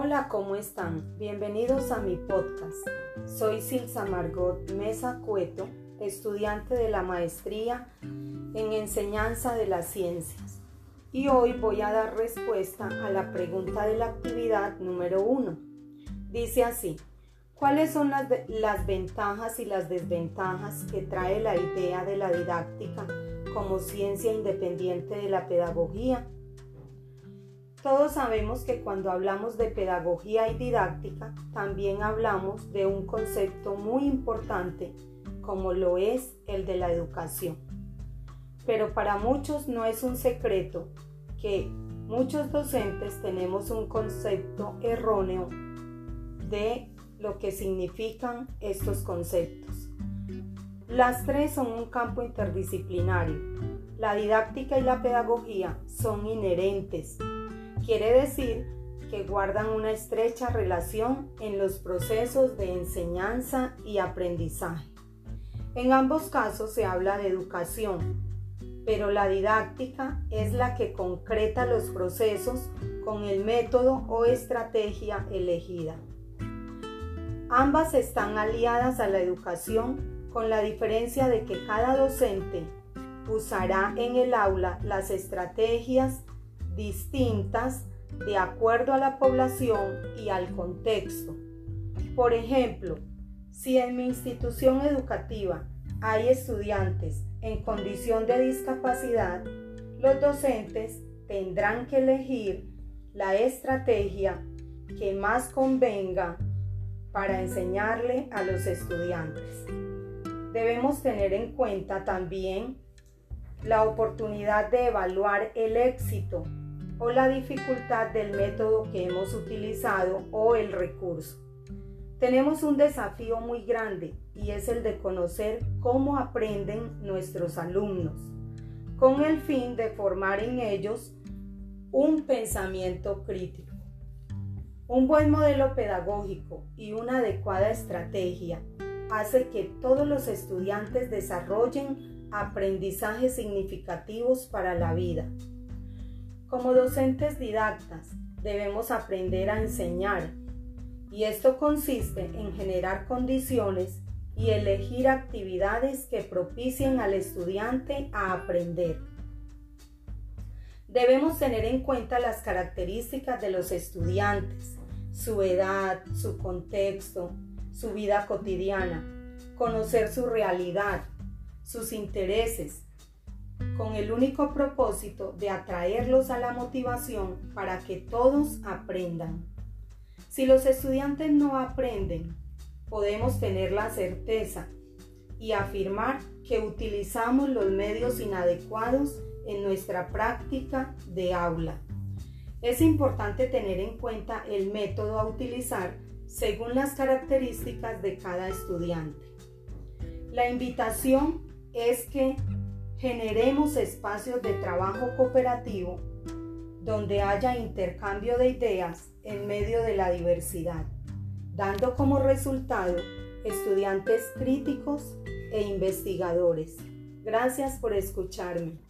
Hola, ¿cómo están? Bienvenidos a mi podcast. Soy Silsa Margot Mesa Cueto, estudiante de la maestría en enseñanza de las ciencias. Y hoy voy a dar respuesta a la pregunta de la actividad número uno. Dice así, ¿cuáles son las, las ventajas y las desventajas que trae la idea de la didáctica como ciencia independiente de la pedagogía? Todos sabemos que cuando hablamos de pedagogía y didáctica, también hablamos de un concepto muy importante como lo es el de la educación. Pero para muchos no es un secreto que muchos docentes tenemos un concepto erróneo de lo que significan estos conceptos. Las tres son un campo interdisciplinario. La didáctica y la pedagogía son inherentes Quiere decir que guardan una estrecha relación en los procesos de enseñanza y aprendizaje. En ambos casos se habla de educación, pero la didáctica es la que concreta los procesos con el método o estrategia elegida. Ambas están aliadas a la educación con la diferencia de que cada docente usará en el aula las estrategias distintas de acuerdo a la población y al contexto. Por ejemplo, si en mi institución educativa hay estudiantes en condición de discapacidad, los docentes tendrán que elegir la estrategia que más convenga para enseñarle a los estudiantes. Debemos tener en cuenta también la oportunidad de evaluar el éxito o la dificultad del método que hemos utilizado o el recurso. Tenemos un desafío muy grande y es el de conocer cómo aprenden nuestros alumnos, con el fin de formar en ellos un pensamiento crítico. Un buen modelo pedagógico y una adecuada estrategia hace que todos los estudiantes desarrollen aprendizajes significativos para la vida. Como docentes didactas debemos aprender a enseñar y esto consiste en generar condiciones y elegir actividades que propicien al estudiante a aprender. Debemos tener en cuenta las características de los estudiantes, su edad, su contexto, su vida cotidiana, conocer su realidad, sus intereses, con el único propósito de atraerlos a la motivación para que todos aprendan. Si los estudiantes no aprenden, podemos tener la certeza y afirmar que utilizamos los medios inadecuados en nuestra práctica de aula. Es importante tener en cuenta el método a utilizar según las características de cada estudiante. La invitación es que generemos espacios de trabajo cooperativo donde haya intercambio de ideas en medio de la diversidad, dando como resultado estudiantes críticos e investigadores. Gracias por escucharme.